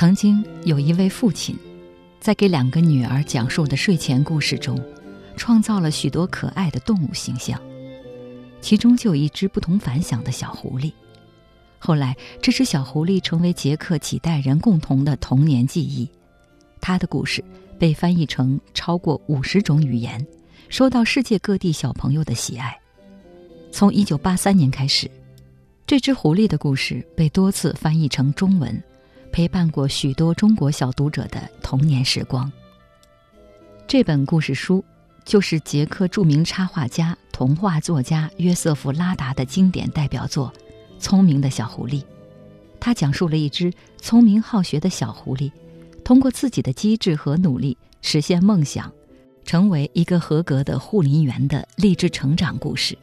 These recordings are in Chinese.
曾经有一位父亲，在给两个女儿讲述的睡前故事中，创造了许多可爱的动物形象，其中就有一只不同凡响的小狐狸。后来，这只小狐狸成为杰克几代人共同的童年记忆。他的故事被翻译成超过五十种语言，受到世界各地小朋友的喜爱。从一九八三年开始，这只狐狸的故事被多次翻译成中文。陪伴过许多中国小读者的童年时光。这本故事书就是捷克著名插画家、童话作家约瑟夫·拉达的经典代表作《聪明的小狐狸》。他讲述了一只聪明好学的小狐狸，通过自己的机智和努力实现梦想，成为一个合格的护林员的励志成长故事。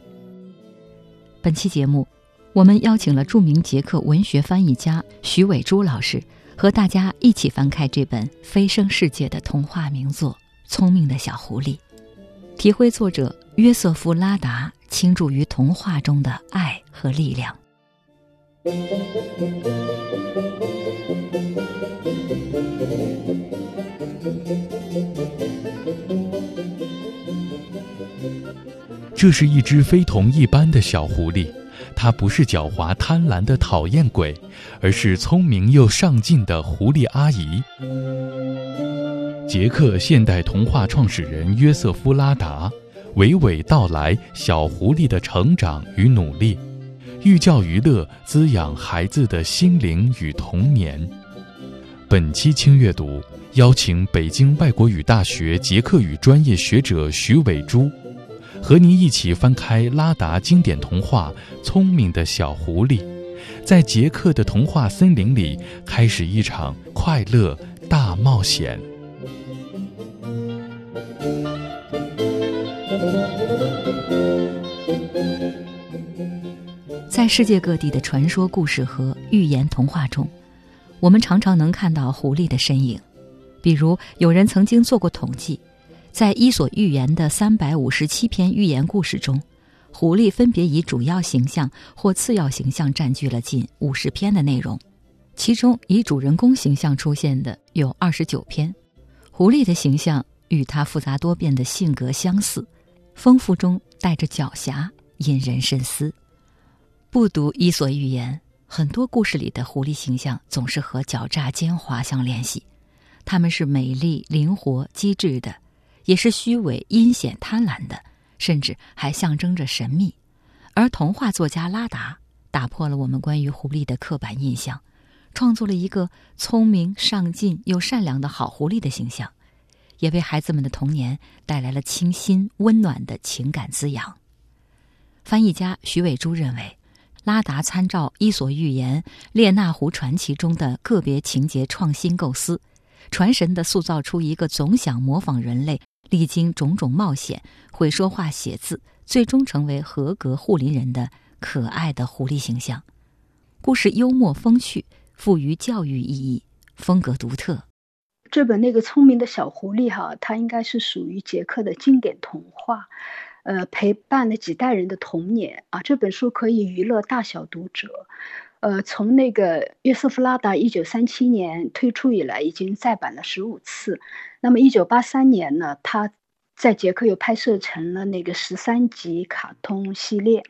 本期节目。我们邀请了著名捷克文学翻译家徐伟珠老师，和大家一起翻开这本飞升世界的童话名作《聪明的小狐狸》，体会作者约瑟夫·拉达倾注于童话中的爱和力量。这是一只非同一般的小狐狸。它不是狡猾贪婪的讨厌鬼，而是聪明又上进的狐狸阿姨。捷克现代童话创始人约瑟夫·拉达娓娓道来小狐狸的成长与努力，寓教于乐，滋养孩子的心灵与童年。本期轻阅读邀请北京外国语大学捷克语专业学者徐伟珠。和您一起翻开拉达经典童话《聪明的小狐狸》，在杰克的童话森林里开始一场快乐大冒险。在世界各地的传说故事和寓言童话中，我们常常能看到狐狸的身影。比如，有人曾经做过统计。在《伊索寓言》的三百五十七篇寓言故事中，狐狸分别以主要形象或次要形象占据了近五十篇的内容，其中以主人公形象出现的有二十九篇。狐狸的形象与它复杂多变的性格相似，丰富中带着狡黠，引人深思。不读《伊索寓言》，很多故事里的狐狸形象总是和狡诈奸猾相联系，它们是美丽、灵活、机智的。也是虚伪、阴险、贪婪的，甚至还象征着神秘。而童话作家拉达打破了我们关于狐狸的刻板印象，创作了一个聪明、上进又善良的好狐狸的形象，也为孩子们的童年带来了清新、温暖的情感滋养。翻译家徐伟珠认为，拉达参照《伊索寓言》《列那狐传奇》中的个别情节创新构思，传神的塑造出一个总想模仿人类。历经种种冒险，会说话、写字，最终成为合格护林人的可爱的狐狸形象。故事幽默风趣，富于教育意义，风格独特。这本那个聪明的小狐狸哈，它应该是属于杰克的经典童话，呃，陪伴了几代人的童年啊。这本书可以娱乐大小读者。呃，从那个约瑟夫拉达一九三七年推出以来，已经再版了十五次。那么一九八三年呢，他在捷克又拍摄成了那个十三集卡通系列，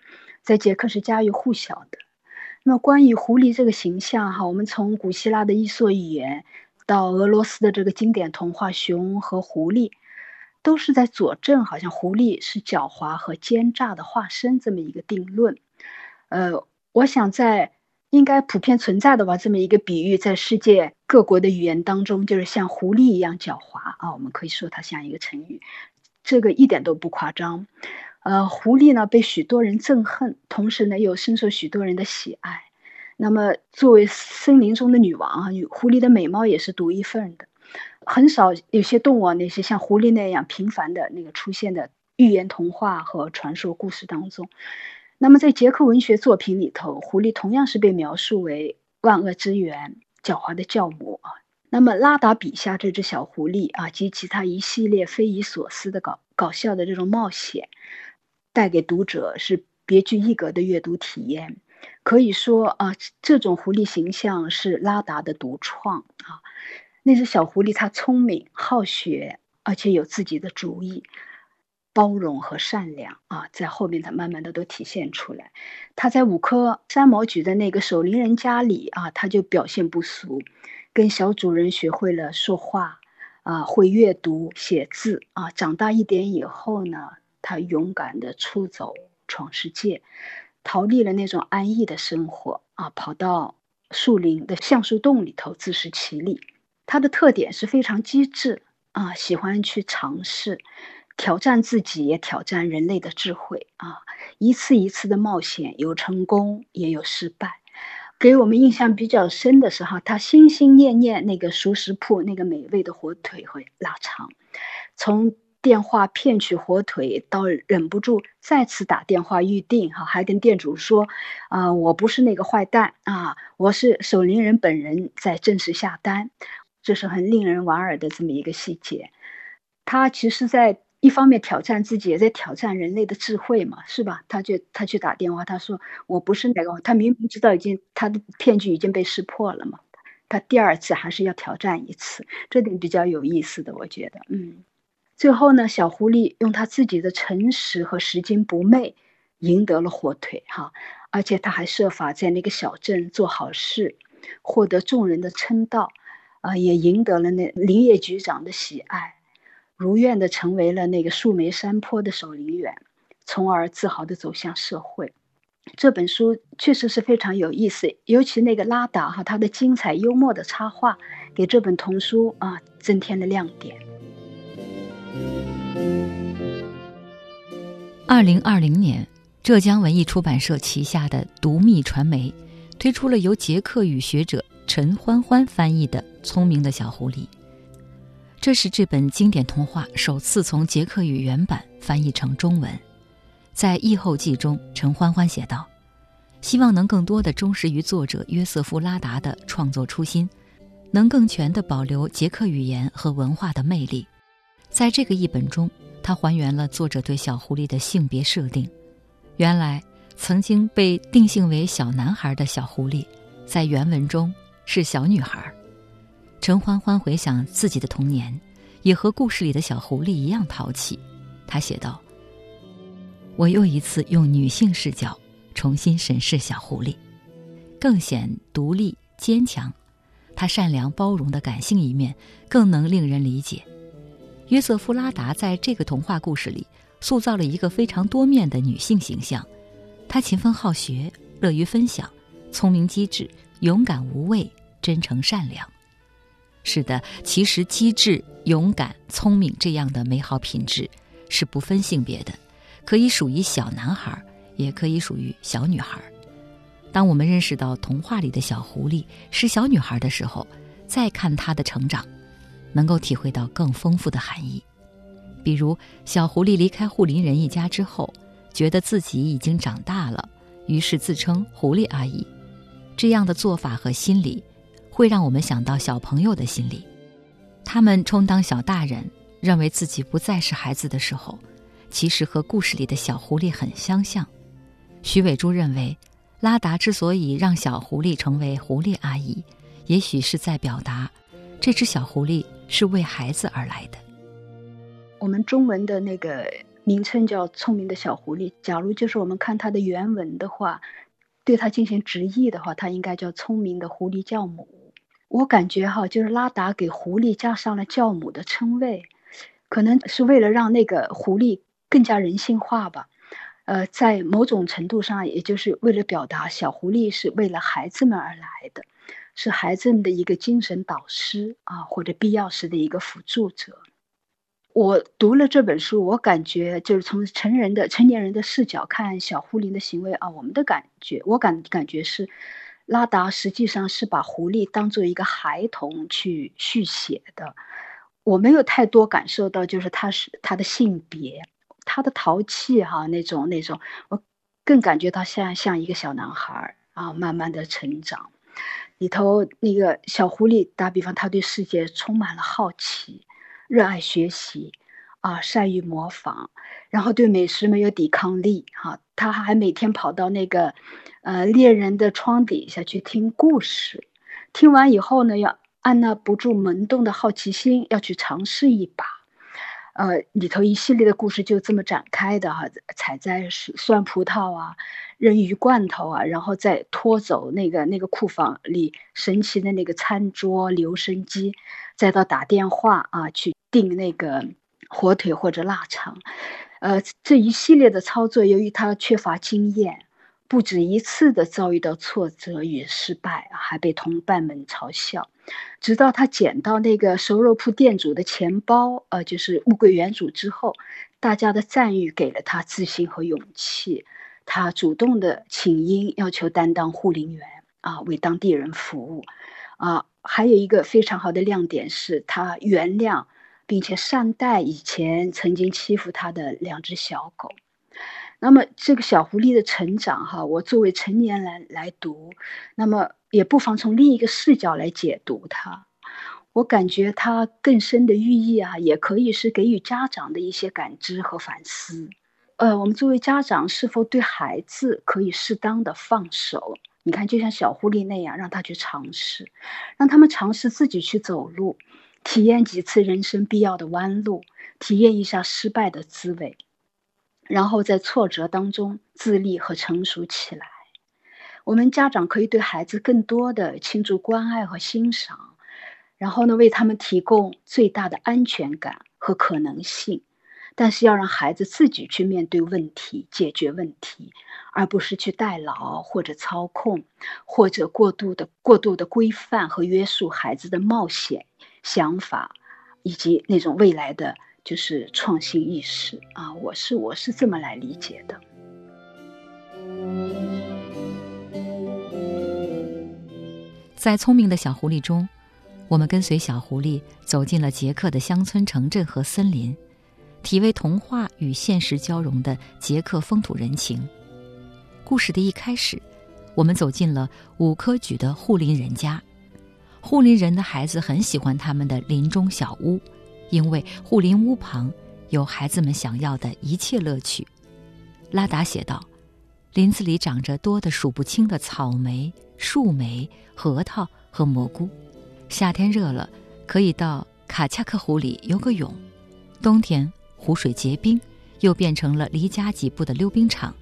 在捷克是家喻户晓的。那么关于狐狸这个形象哈，我们从古希腊的伊索寓言到俄罗斯的这个经典童话《熊和狐狸》，都是在佐证好像狐狸是狡猾和奸诈的化身这么一个定论。呃，我想在。应该普遍存在的吧，这么一个比喻，在世界各国的语言当中，就是像狐狸一样狡猾啊。我们可以说它像一个成语，这个一点都不夸张。呃，狐狸呢被许多人憎恨，同时呢又深受许多人的喜爱。那么作为森林中的女王啊，狐狸的美貌也是独一份的，很少有些动物啊，那些像狐狸那样频繁的那个出现的寓言童话和传说故事当中。那么，在捷克文学作品里头，狐狸同样是被描述为万恶之源、狡猾的教母啊。那么，拉达笔下这只小狐狸啊，及其他一系列匪夷所思的搞搞笑的这种冒险，带给读者是别具一格的阅读体验。可以说啊，这种狐狸形象是拉达的独创啊。那只小狐狸，它聪明、好学，而且有自己的主意，包容和善良啊，在后面他慢慢的都体现出来。他在五棵山毛榉的那个守林人家里啊，他就表现不俗，跟小主人学会了说话啊，会阅读写字啊。长大一点以后呢，他勇敢的出走闯世界。逃离了那种安逸的生活啊，跑到树林的橡树洞里头自食其力。他的特点是非常机智啊，喜欢去尝试，挑战自己，也挑战人类的智慧啊。一次一次的冒险，有成功也有失败。给我们印象比较深的是哈，他心心念念那个熟食铺那个美味的火腿和腊肠，从。电话骗取火腿，到忍不住再次打电话预定，哈，还跟店主说，啊，我不是那个坏蛋啊，我是守灵人本人在正式下单，这是很令人莞尔的这么一个细节。他其实，在一方面挑战自己，也在挑战人类的智慧嘛，是吧？他就他去打电话，他说我不是那个，他明明知道已经他的骗局已经被识破了嘛，他第二次还是要挑战一次，这点比较有意思的，我觉得，嗯。最后呢，小狐狸用他自己的诚实和拾金不昧，赢得了火腿哈，而且他还设法在那个小镇做好事，获得众人的称道，啊，也赢得了那林业局长的喜爱，如愿的成为了那个树莓山坡的守林员，从而自豪的走向社会。这本书确实是非常有意思，尤其那个拉达哈，他的精彩幽默的插画，给这本童书啊增添了亮点。二零二零年，浙江文艺出版社旗下的读密传媒推出了由捷克语学者陈欢欢翻译的《聪明的小狐狸》。这是这本经典童话首次从捷克语原版翻译成中文。在译后记中，陈欢欢写道：“希望能更多的忠实于作者约瑟夫·拉达的创作初心，能更全的保留捷克语言和文化的魅力。在这个译本中。”他还原了作者对小狐狸的性别设定。原来，曾经被定性为小男孩的小狐狸，在原文中是小女孩。陈欢欢回想自己的童年，也和故事里的小狐狸一样淘气。他写道：“我又一次用女性视角重新审视小狐狸，更显独立坚强。她善良包容的感性一面，更能令人理解。”约瑟夫·拉达在这个童话故事里塑造了一个非常多面的女性形象，她勤奋好学，乐于分享，聪明机智，勇敢无畏，真诚善良。是的，其实机智、勇敢、聪明这样的美好品质是不分性别的，可以属于小男孩，也可以属于小女孩。当我们认识到童话里的小狐狸是小女孩的时候，再看她的成长。能够体会到更丰富的含义，比如小狐狸离开护林人一家之后，觉得自己已经长大了，于是自称狐狸阿姨。这样的做法和心理，会让我们想到小朋友的心理。他们充当小大人，认为自己不再是孩子的时候，其实和故事里的小狐狸很相像。徐伟珠认为，拉达之所以让小狐狸成为狐狸阿姨，也许是在表达这只小狐狸。是为孩子而来的。我们中文的那个名称叫“聪明的小狐狸”。假如就是我们看它的原文的话，对它进行直译的话，它应该叫“聪明的狐狸教母”。我感觉哈，就是拉达给狐狸加上了教母的称谓，可能是为了让那个狐狸更加人性化吧。呃，在某种程度上，也就是为了表达小狐狸是为了孩子们而来的。是孩子们的一个精神导师啊，或者必要时的一个辅助者。我读了这本书，我感觉就是从成人的成年人的视角看小狐狸的行为啊，我们的感觉，我感感觉是，拉达实际上是把狐狸当做一个孩童去续写的。我没有太多感受到，就是他是他的性别，他的淘气哈那种那种，我更感觉到像像一个小男孩儿啊，慢慢的成长。里头那个小狐狸，打比方，他对世界充满了好奇，热爱学习，啊，善于模仿，然后对美食没有抵抗力哈。他还每天跑到那个呃猎人的窗底下去听故事，听完以后呢，要按捺不住萌动的好奇心，要去尝试一把。呃，里头一系列的故事就这么展开的哈，采摘酸葡萄啊，扔鱼罐头啊，然后再拖走那个那个库房里神奇的那个餐桌留声机，再到打电话啊去订那个火腿或者腊肠，呃，这一系列的操作，由于他缺乏经验。不止一次的遭遇到挫折与失败，还被同伴们嘲笑，直到他捡到那个熟肉铺店主的钱包，呃，就是物归原主之后，大家的赞誉给了他自信和勇气。他主动的请缨，要求担当护林员啊，为当地人服务啊。还有一个非常好的亮点是他原谅并且善待以前曾经欺负他的两只小狗。那么这个小狐狸的成长，哈，我作为成年人来读，那么也不妨从另一个视角来解读它。我感觉它更深的寓意啊，也可以是给予家长的一些感知和反思。呃，我们作为家长，是否对孩子可以适当的放手？你看，就像小狐狸那样，让他去尝试，让他们尝试自己去走路，体验几次人生必要的弯路，体验一下失败的滋味。然后在挫折当中自立和成熟起来，我们家长可以对孩子更多的倾注关爱和欣赏，然后呢为他们提供最大的安全感和可能性，但是要让孩子自己去面对问题、解决问题，而不是去代劳或者操控，或者过度的过度的规范和约束孩子的冒险想法，以及那种未来的。就是创新意识啊，我是我是这么来理解的。在聪明的小狐狸中，我们跟随小狐狸走进了捷克的乡村、城镇和森林，体味童话与现实交融的捷克风土人情。故事的一开始，我们走进了五科举的护林人家，护林人的孩子很喜欢他们的林中小屋。因为护林屋旁有孩子们想要的一切乐趣，拉达写道：“林子里长着多的数不清的草莓、树莓、核桃和蘑菇。夏天热了，可以到卡恰克湖里游个泳；冬天湖水结冰，又变成了离家几步的溜冰场，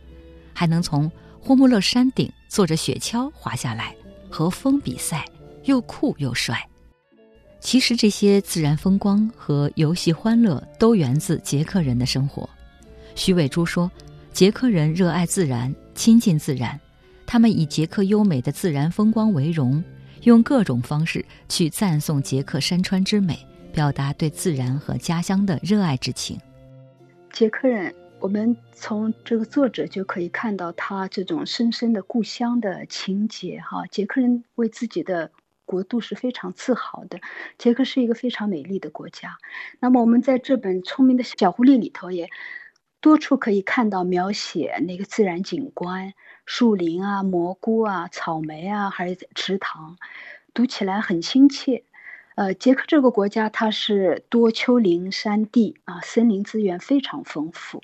还能从霍穆勒山顶坐着雪橇滑下来，和风比赛，又酷又帅。”其实这些自然风光和游戏欢乐都源自捷克人的生活。徐伟珠说：“捷克人热爱自然，亲近自然，他们以捷克优美的自然风光为荣，用各种方式去赞颂捷克山川之美，表达对自然和家乡的热爱之情。”捷克人，我们从这个作者就可以看到他这种深深的故乡的情结。哈，捷克人为自己的。国度是非常自豪的，捷克是一个非常美丽的国家。那么我们在这本聪明的小狐狸里头也多处可以看到描写那个自然景观，树林啊、蘑菇啊、草莓啊，还有池塘，读起来很亲切。呃，捷克这个国家它是多丘陵山地啊，森林资源非常丰富，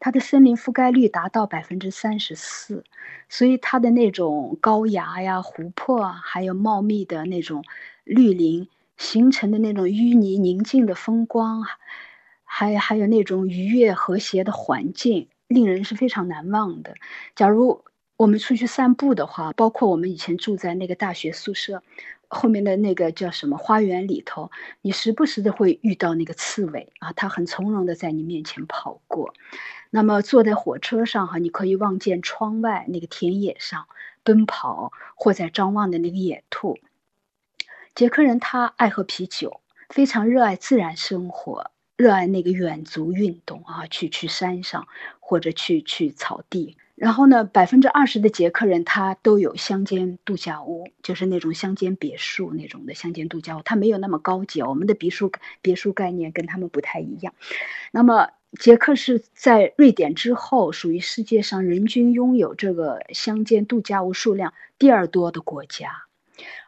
它的森林覆盖率达到百分之三十四，所以它的那种高崖呀、湖泊啊，还有茂密的那种绿林形成的那种淤泥宁静的风光，还还有那种愉悦和谐的环境，令人是非常难忘的。假如我们出去散步的话，包括我们以前住在那个大学宿舍。后面的那个叫什么花园里头，你时不时的会遇到那个刺猬啊，它很从容的在你面前跑过。那么坐在火车上哈，你可以望见窗外那个田野上奔跑或在张望的那个野兔。捷克人他爱喝啤酒，非常热爱自然生活，热爱那个远足运动啊，去去山上或者去去草地。然后呢，百分之二十的捷克人他都有乡间度假屋，就是那种乡间别墅那种的乡间度假屋，它没有那么高级。我们的别墅别墅概念跟他们不太一样。那么，捷克是在瑞典之后，属于世界上人均拥有这个乡间度假屋数量第二多的国家。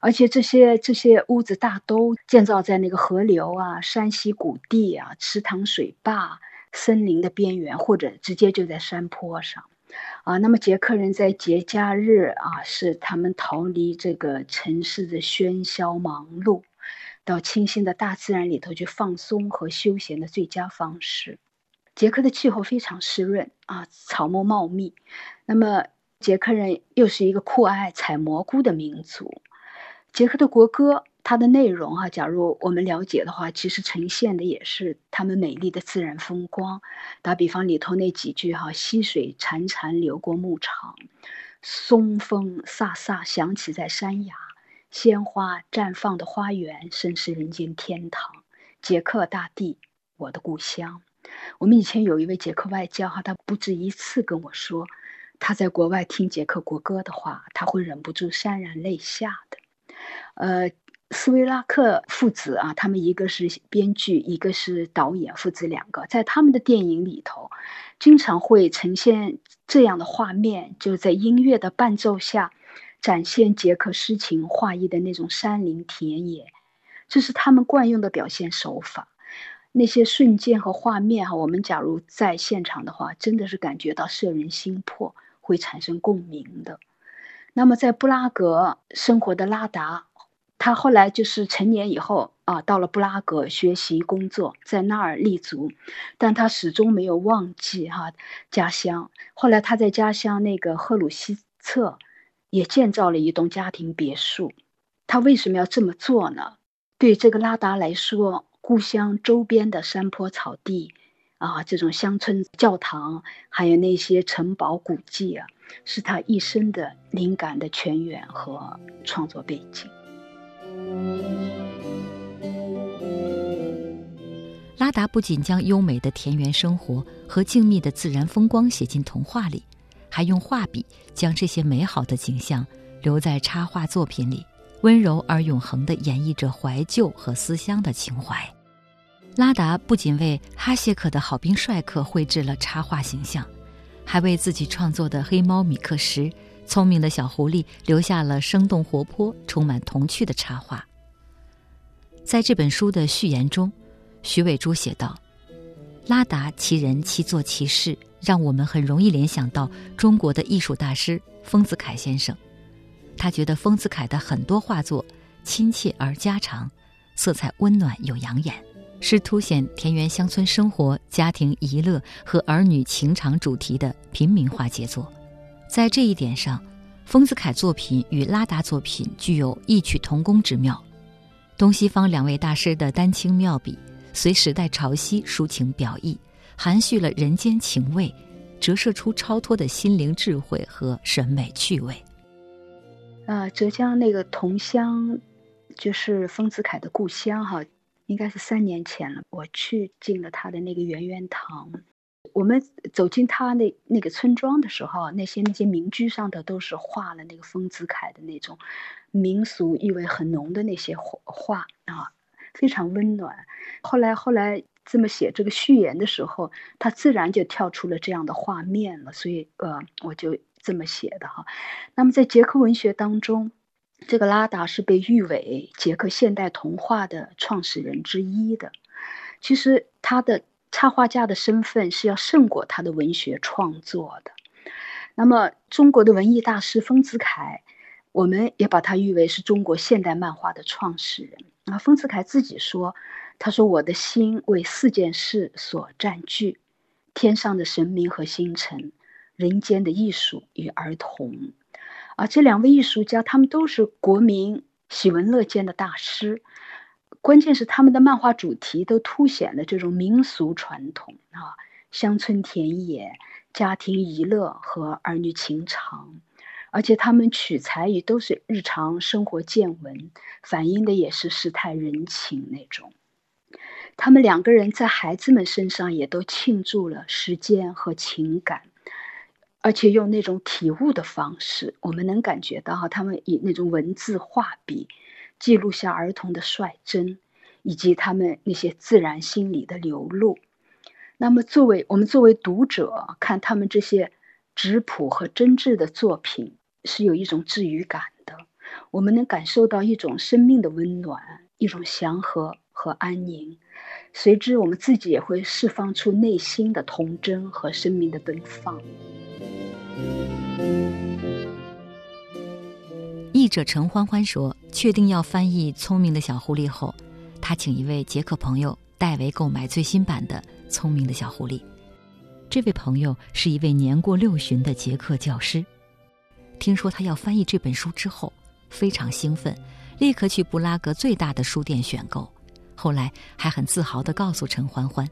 而且这些这些屋子大都建造在那个河流啊、山溪谷地啊、池塘水坝、森林的边缘，或者直接就在山坡上。啊，那么捷克人在节假日啊，是他们逃离这个城市的喧嚣忙碌，到清新的大自然里头去放松和休闲的最佳方式。捷克的气候非常湿润啊，草木茂密。那么捷克人又是一个酷爱采蘑菇的民族。捷克的国歌。它的内容哈，假如我们了解的话，其实呈现的也是他们美丽的自然风光。打比方里头那几句哈，溪水潺潺流过牧场，松风飒飒响起在山崖，鲜花绽放的花园，甚是人间天堂。捷克大地，我的故乡。我们以前有一位捷克外教哈，他不止一次跟我说，他在国外听捷克国歌的话，他会忍不住潸然泪下的。呃。斯维拉克父子啊，他们一个是编剧，一个是导演，父子两个在他们的电影里头，经常会呈现这样的画面，就在音乐的伴奏下，展现杰克诗情画意的那种山林田野，这是他们惯用的表现手法。那些瞬间和画面哈，我们假如在现场的话，真的是感觉到摄人心魄，会产生共鸣的。那么在布拉格生活的拉达。他后来就是成年以后啊，到了布拉格学习工作，在那儿立足，但他始终没有忘记哈家乡。后来他在家乡那个赫鲁希策也建造了一栋家庭别墅。他为什么要这么做呢？对这个拉达来说，故乡周边的山坡草地啊，这种乡村教堂，还有那些城堡古迹啊，是他一生的灵感的泉源和创作背景。拉达不仅将优美的田园生活和静谧的自然风光写进童话里，还用画笔将这些美好的景象留在插画作品里，温柔而永恒地演绎着怀旧和思乡的情怀。拉达不仅为哈谢克的好兵帅克绘制了插画形象，还为自己创作的黑猫米克什。聪明的小狐狸留下了生动活泼、充满童趣的插画。在这本书的序言中，徐伟珠写道：“拉达其人其作其事，让我们很容易联想到中国的艺术大师丰子恺先生。他觉得丰子恺的很多画作亲切而家常，色彩温暖又养眼，是凸显田园乡村生活、家庭娱乐和儿女情长主题的平民化杰作。”在这一点上，丰子恺作品与拉达作品具有异曲同工之妙。东西方两位大师的丹青妙笔，随时代潮汐抒情表意，含蓄了人间情味，折射出超脱的心灵智慧和审美趣味。啊，浙江那个桐乡，就是丰子恺的故乡哈，应该是三年前了，我去进了他的那个圆圆堂。我们走进他那那个村庄的时候，那些那些民居上的都是画了那个丰子恺的那种民俗意味很浓的那些画画啊，非常温暖。后来后来这么写这个序言的时候，他自然就跳出了这样的画面了，所以呃，我就这么写的哈。那么在捷克文学当中，这个拉达是被誉为捷克现代童话的创始人之一的。其实他的。插画家的身份是要胜过他的文学创作的。那么，中国的文艺大师丰子恺，我们也把他誉为是中国现代漫画的创始人。啊，丰子恺自己说：“他说我的心为四件事所占据：天上的神明和星辰，人间的艺术与儿童。”啊，这两位艺术家，他们都是国民喜闻乐见的大师。关键是他们的漫画主题都凸显了这种民俗传统啊，乡村田野、家庭娱乐和儿女情长，而且他们取材也都是日常生活见闻，反映的也是世态人情那种。他们两个人在孩子们身上也都倾注了时间和情感，而且用那种体悟的方式，我们能感觉到哈，他们以那种文字画笔。记录下儿童的率真，以及他们那些自然心理的流露。那么，作为我们作为读者看他们这些质朴和真挚的作品，是有一种治愈感的。我们能感受到一种生命的温暖，一种祥和和安宁。随之，我们自己也会释放出内心的童真和生命的奔放。译者陈欢欢说：“确定要翻译《聪明的小狐狸》后，他请一位捷克朋友代为购买最新版的《聪明的小狐狸》。这位朋友是一位年过六旬的捷克教师。听说他要翻译这本书之后，非常兴奋，立刻去布拉格最大的书店选购。后来还很自豪地告诉陈欢欢，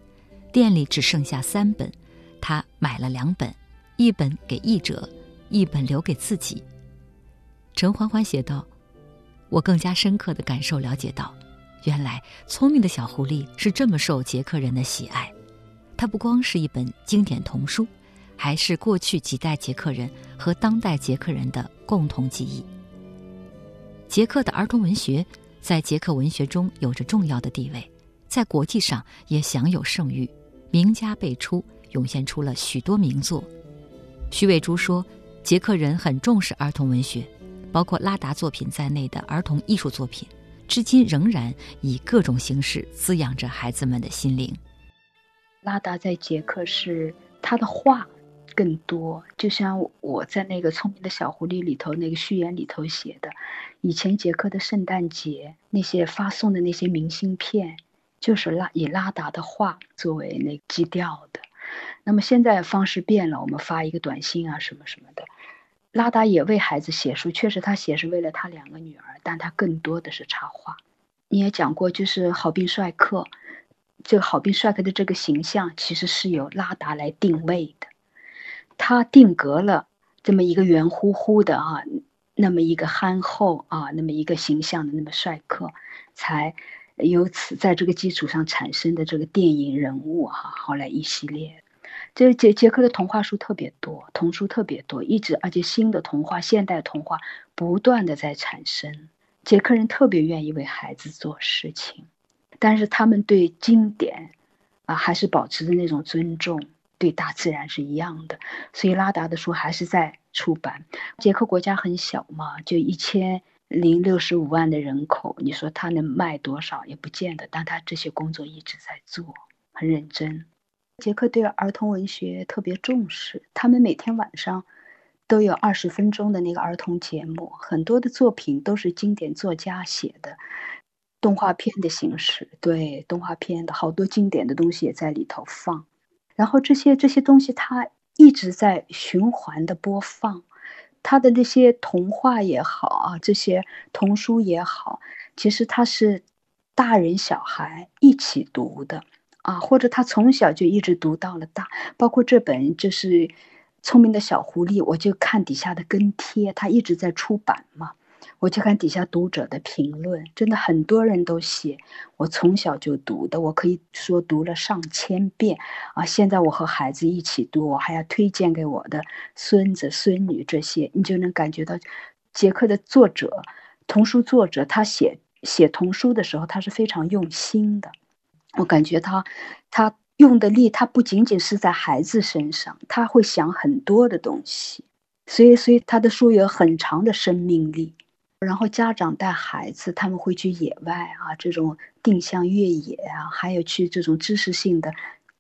店里只剩下三本，他买了两本，一本给译者，一本留给自己。”陈欢欢写道：“我更加深刻的感受了解到，原来聪明的小狐狸是这么受捷克人的喜爱。它不光是一本经典童书，还是过去几代捷克人和当代捷克人的共同记忆。捷克的儿童文学在捷克文学中有着重要的地位，在国际上也享有盛誉，名家辈出，涌现出了许多名作。”徐伟珠说：“捷克人很重视儿童文学。”包括拉达作品在内的儿童艺术作品，至今仍然以各种形式滋养着孩子们的心灵。拉达在捷克是他的画更多，就像我在那个《聪明的小狐狸》里头那个序言里头写的，以前捷克的圣诞节那些发送的那些明信片，就是拉以拉达的画作为那基调的。那么现在方式变了，我们发一个短信啊什么什么的。拉达也为孩子写书，确实他写是为了他两个女儿，但他更多的是插画。你也讲过，就是好兵帅克，这个好兵帅克的这个形象其实是由拉达来定位的，他定格了这么一个圆乎乎的啊，那么一个憨厚啊，那么一个形象的那么帅克，才由此在这个基础上产生的这个电影人物哈，后来一系列。这捷捷克的童话书特别多，童书特别多，一直而且新的童话、现代童话不断的在产生。捷克人特别愿意为孩子做事情，但是他们对经典啊还是保持着那种尊重，对大自然是一样的。所以拉达的书还是在出版。捷克国家很小嘛，就一千零六十五万的人口，你说他能卖多少也不见得，但他这些工作一直在做，很认真。杰克对儿童文学特别重视，他们每天晚上都有二十分钟的那个儿童节目，很多的作品都是经典作家写的，动画片的形式，对动画片的好多经典的东西也在里头放，然后这些这些东西它一直在循环的播放，他的那些童话也好啊，这些童书也好，其实它是大人小孩一起读的。啊，或者他从小就一直读到了大，包括这本就是《聪明的小狐狸》，我就看底下的跟帖，他一直在出版嘛，我就看底下读者的评论，真的很多人都写，我从小就读的，我可以说读了上千遍啊。现在我和孩子一起读，我还要推荐给我的孙子孙女这些，你就能感觉到，杰克的作者，童书作者，他写写童书的时候，他是非常用心的。我感觉他，他用的力，他不仅仅是在孩子身上，他会想很多的东西，所以，所以他的书有很长的生命力。然后家长带孩子，他们会去野外啊，这种定向越野啊，还有去这种知识性的，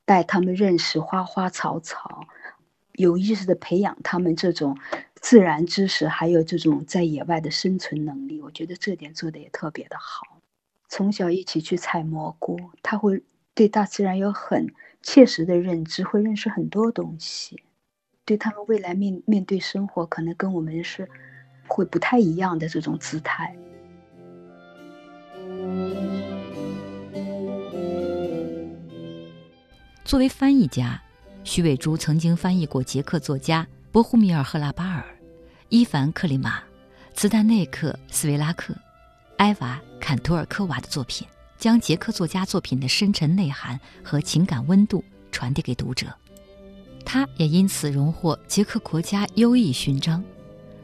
带他们认识花花草草，有意识的培养他们这种自然知识，还有这种在野外的生存能力。我觉得这点做的也特别的好。从小一起去采蘑菇，他会对大自然有很切实的认知，会认识很多东西。对他们未来面面对生活，可能跟我们是会不太一样的这种姿态。作为翻译家，徐伟珠曾经翻译过捷克作家波胡米尔·赫拉巴尔、伊凡·克里马、茨丹内克·斯维拉克。埃娃·坎托尔科娃的作品，将捷克作家作品的深沉内涵和情感温度传递给读者，他也因此荣获捷克国家优异勋章。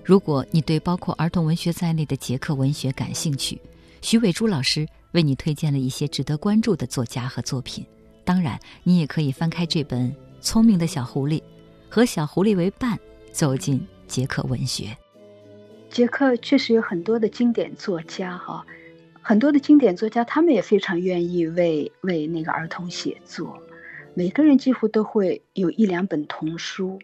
如果你对包括儿童文学在内的捷克文学感兴趣，徐伟珠老师为你推荐了一些值得关注的作家和作品。当然，你也可以翻开这本《聪明的小狐狸》，和小狐狸为伴，走进捷克文学。捷克确实有很多的经典作家哈，很多的经典作家，他们也非常愿意为为那个儿童写作。每个人几乎都会有一两本童书，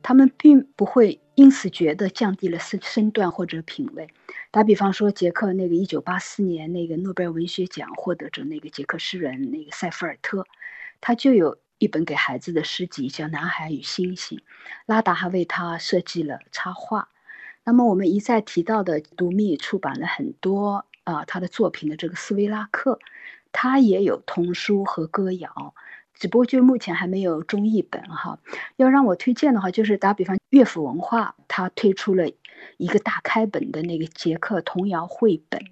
他们并不会因此觉得降低了身身段或者品味。打比方说，捷克那个一九八四年那个诺贝尔文学奖获得者那个捷克诗人那个塞弗尔特，他就有一本给孩子的诗集叫《男孩与星星》，拉达还为他设计了插画。那么我们一再提到的读密出版了很多啊他的作品的这个斯维拉克，他也有童书和歌谣，只不过就目前还没有中译本哈。要让我推荐的话，就是打比方乐府文化，他推出了一个大开本的那个捷克童谣绘本，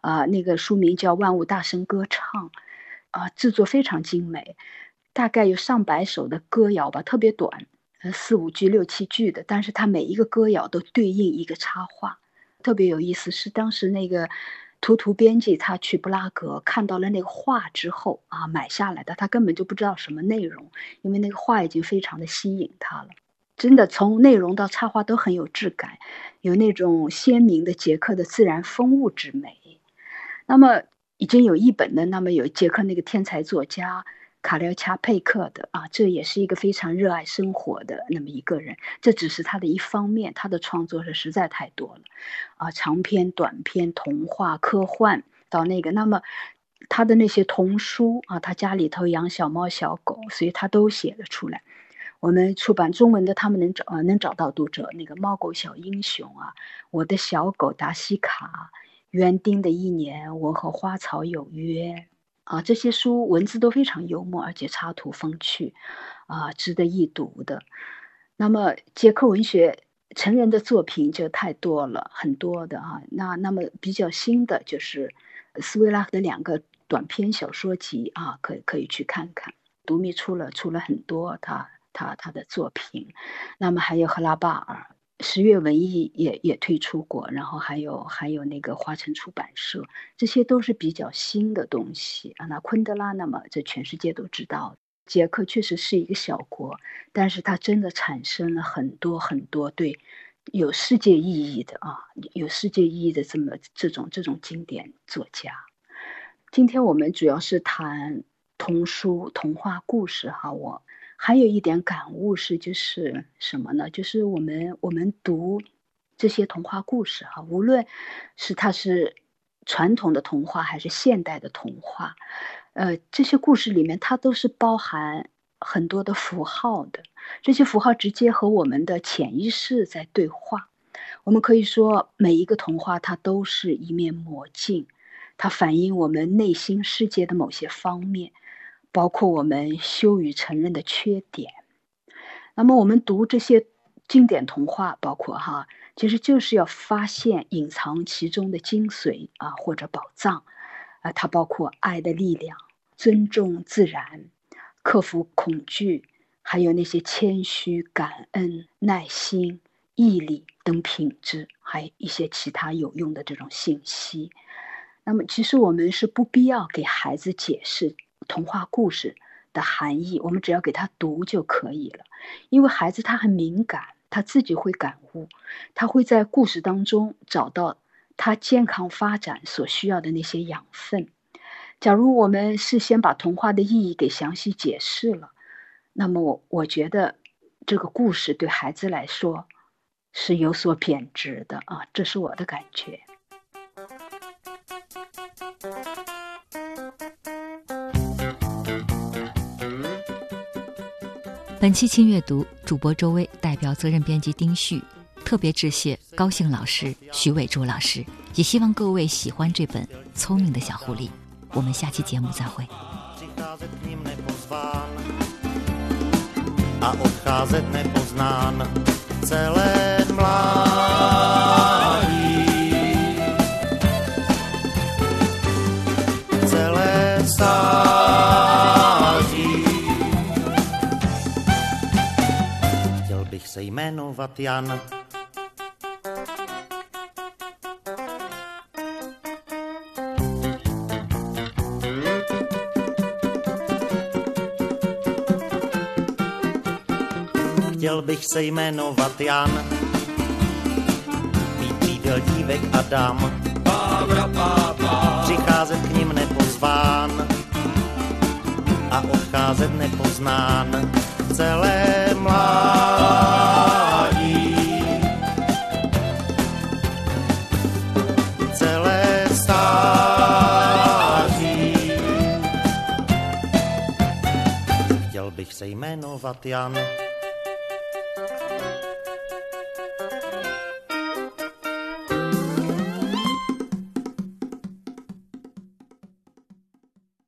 啊，那个书名叫《万物大声歌唱》，啊，制作非常精美，大概有上百首的歌谣吧，特别短。四五句、六七句的，但是它每一个歌谣都对应一个插画，特别有意思。是当时那个图图编辑他去布拉格看到了那个画之后啊，买下来的。他根本就不知道什么内容，因为那个画已经非常的吸引他了。真的，从内容到插画都很有质感，有那种鲜明的捷克的自然风物之美。那么已经有一本的，那么有捷克那个天才作家。卡廖恰佩克的啊，这也是一个非常热爱生活的那么一个人。这只是他的一方面，他的创作是实在太多了，啊，长篇、短篇、童话、科幻到那个，那么他的那些童书啊，他家里头养小猫小狗，所以他都写了出来。我们出版中文的，他们能找呃，能找到读者。那个猫狗小英雄啊，我的小狗达西卡，园丁的一年，我和花草有约。啊，这些书文字都非常幽默，而且插图风趣，啊，值得一读的。那么，捷克文学成人的作品就太多了，很多的啊。那那么比较新的就是斯维拉的两个短篇小说集啊，可以可以去看看。读密出了出了很多他他他的作品，那么还有赫拉巴尔。十月文艺也也推出过，然后还有还有那个华晨出版社，这些都是比较新的东西啊。那昆德拉，那么这全世界都知道，捷克确实是一个小国，但是它真的产生了很多很多对有世界意义的啊，有世界意义的这么这种这种经典作家。今天我们主要是谈童书、童话故事哈，我。还有一点感悟是，就是什么呢？就是我们我们读这些童话故事哈，无论是它是传统的童话还是现代的童话，呃，这些故事里面它都是包含很多的符号的。这些符号直接和我们的潜意识在对话。我们可以说，每一个童话它都是一面魔镜，它反映我们内心世界的某些方面。包括我们羞于承认的缺点，那么我们读这些经典童话，包括哈，其实就是要发现隐藏其中的精髓啊，或者宝藏啊。它包括爱的力量、尊重自然、克服恐惧，还有那些谦虚、感恩、耐心、毅力等品质，还有一些其他有用的这种信息。那么，其实我们是不必要给孩子解释。童话故事的含义，我们只要给他读就可以了。因为孩子他很敏感，他自己会感悟，他会在故事当中找到他健康发展所需要的那些养分。假如我们事先把童话的意义给详细解释了，那么我我觉得这个故事对孩子来说是有所贬值的啊，这是我的感觉。本期轻阅读，主播周薇代表责任编辑丁旭，特别致谢高兴老师、徐伟柱老师，也希望各位喜欢这本聪明的小狐狸。我们下期节目再会。Se jmenovat Jan. Chtěl bych se jmenovat Jan, být chtěl dívek a dám. Přicházet k ním nepozván a odcházet nepoznán celé mládí. Celé stáří. Chtěl bych se jmenovat Jan,